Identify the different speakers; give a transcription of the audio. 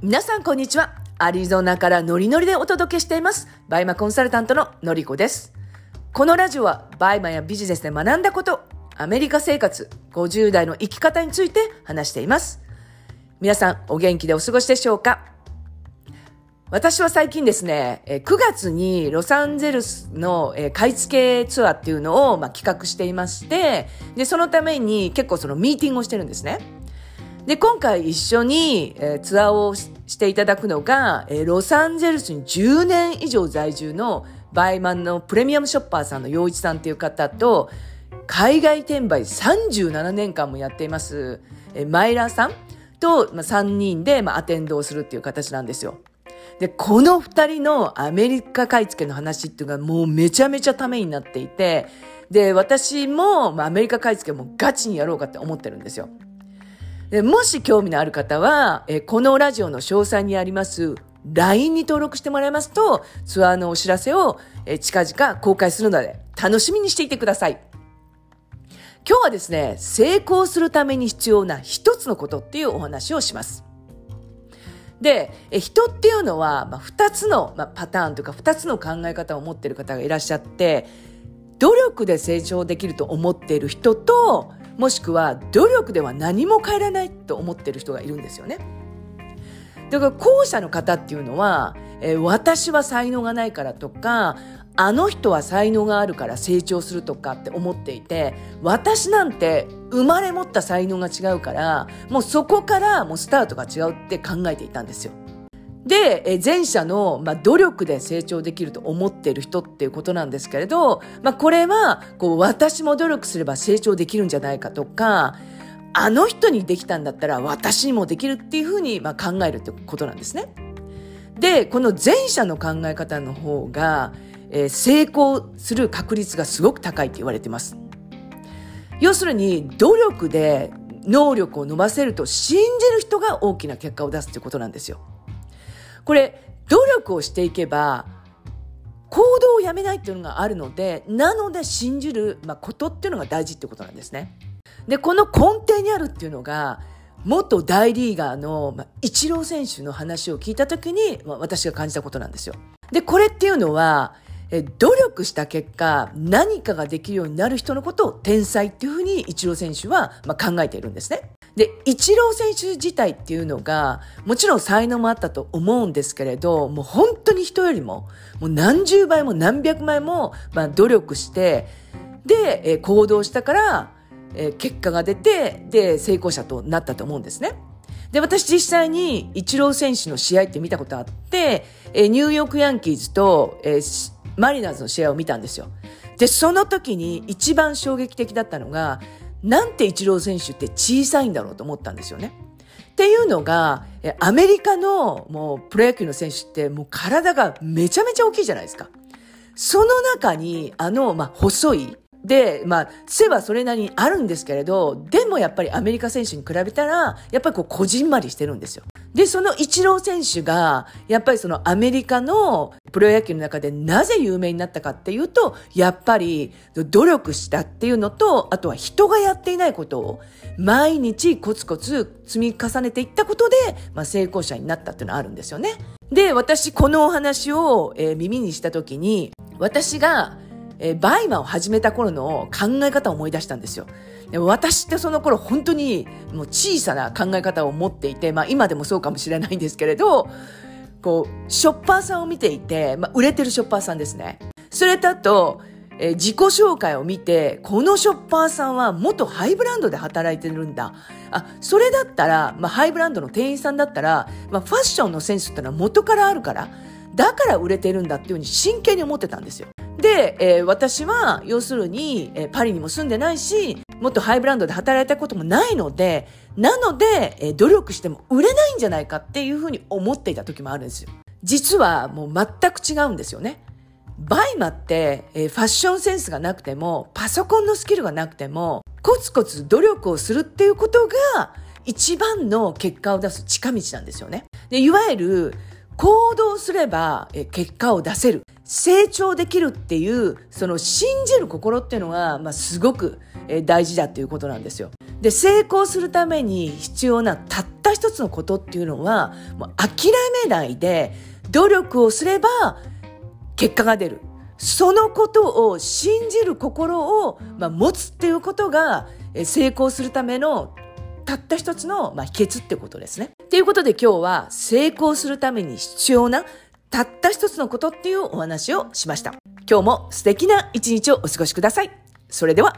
Speaker 1: 皆さんこんにちは。アリゾナからノリノリでお届けしています。 BUYMAコンサルタントののりこです。このラジオは BUYMAやビジネスで学んだこと、アメリカ生活、50代の生き方について話しています。皆さんお元気でお過ごしでしょうか？私は最近ですね、9月にロサンゼルスの買い付けツアーっていうのをま企画していまして、で、そのために結構そのミーティングをしてるんですね。で、今回一緒に、ツアーをしていただくのが、えー、ロサンゼルスに10年以上在住のバイマンのプレミアムショッパーさんの洋一さんっていう方と、海外転売37年間もやっています、えー、マイラーさんと、まあ、3人で、まあ、アテンドをするっていう形なんですよ。で、この2人のアメリカ買い付けの話っていうのがもうめちゃめちゃためになっていて、で、私も、まあ、アメリカ買い付けもガチにやろうかって思ってるんですよ。でもし興味のある方は、えこのラジオの詳細にあります LINE に登録してもらいますと、ツアーのお知らせをえ近々公開するので、楽しみにしていてください。今日はですね、成功するために必要な一つのことっていうお話をします。で、人っていうのは、まあ、二つの、まあ、パターンというか二つの考え方を持っている方がいらっしゃって、努力で成長できると思っている人と、もしくは努力では何も変えられないと思ってる人がいるんですよね。だから後者の方っていうのは、えー、私は才能がないからとか、あの人は才能があるから成長するとかって思っていて、私なんて生まれ持った才能が違うから、もうそこからもうスタートが違うって考えていたんですよ。で、前者の、まあ、努力で成長できると思っている人っていうことなんですけれど、まあ、これは、こう、私も努力すれば成長できるんじゃないかとか、あの人にできたんだったら私にもできるっていうふうに、まあ、考えるってことなんですね。で、この前者の考え方の方が、え、成功する確率がすごく高いって言われてます。要するに、努力で能力を伸ばせると信じる人が大きな結果を出すってことなんですよ。これ、努力をしていけば、行動をやめないっていうのがあるので、なので信じる、まあ、ことっていうのが大事ってことなんですね。で、この根底にあるっていうのが、元大リーガーの、まあ、イチロー選手の話を聞いたときに、まあ、私が感じたことなんですよ。で、これっていうのは、え努力した結果、何かができるようになる人のことを天才っていうふうにイチロー選手は、まあ、考えているんですね。で、イチロー選手自体っていうのが、もちろん才能もあったと思うんですけれど、もう本当に人よりも、もう何十倍も何百倍も、まあ、努力して、で、え、行動したから、え、結果が出て、で、成功者となったと思うんですね。で、私実際にイチロー選手の試合って見たことあって、え、ニューヨークヤンキーズと、え、マリナーズの試合を見たんですよ。で、その時に一番衝撃的だったのが、なんてイチロー選手って小さいんだろうと思ったんですよね。っていうのが、アメリカのもうプロ野球の選手ってもう体がめちゃめちゃ大きいじゃないですか。その中にあの、まあ、細い、で、まあ、背はそれなりにあるんですけれど、でもやっぱりアメリカ選手に比べたら、やっぱりこう、こじんまりしてるんですよ。で、そのイチロー選手が、やっぱりそのアメリカのプロ野球の中でなぜ有名になったかっていうと、やっぱり努力したっていうのと、あとは人がやっていないことを毎日コツコツ積み重ねていったことで、まあ、成功者になったっていうのはあるんですよね。で、私このお話を、えー、耳にした時に、私がえー、 BUYMAを始めた頃の考え方を思い出したんですよ。で私ってその頃本当にもう小さな考え方を持っていて、まあ今でもそうかもしれないんですけれど、こう、ショッパーさんを見ていて、まあ売れてるショッパーさんですね。それとあと、えー、自己紹介を見て、このショッパーさんは元ハイブランドで働いてるんだ。あ、それだったら、まあハイブランドの店員さんだったら、まあファッションのセンスってのは元からあるから、だから売れてるんだっていうふうに真剣に思ってたんですよ。で、えー、私は、要するに、えー、パリにも住んでないし、もっとハイブランドで働いたこともないので、なので、えー、努力しても売れないんじゃないかっていうふうに思っていた時もあるんですよ。実はもう全く違うんですよね。 BUYMAって、えー、ファッションセンスがなくても、パソコンのスキルがなくても、コツコツ努力をするっていうことが、一番の結果を出す近道なんですよね。で、いわゆる、行動すれば、え結果を出せる。成長できるっていう、その信じる心っていうのが、まあ、すごく大事だっていうことなんですよ。で、成功するために必要なたった一つのことっていうのは、もう諦めないで努力をすれば結果が出る。そのことを信じる心を、まあ、持つっていうことが成功するためのたった一つの、まあ、秘訣ってことですね。ということで今日は成功するために必要なたった一つのことっていうお話をしました。今日も素敵な一日をお過ごしください。それでは。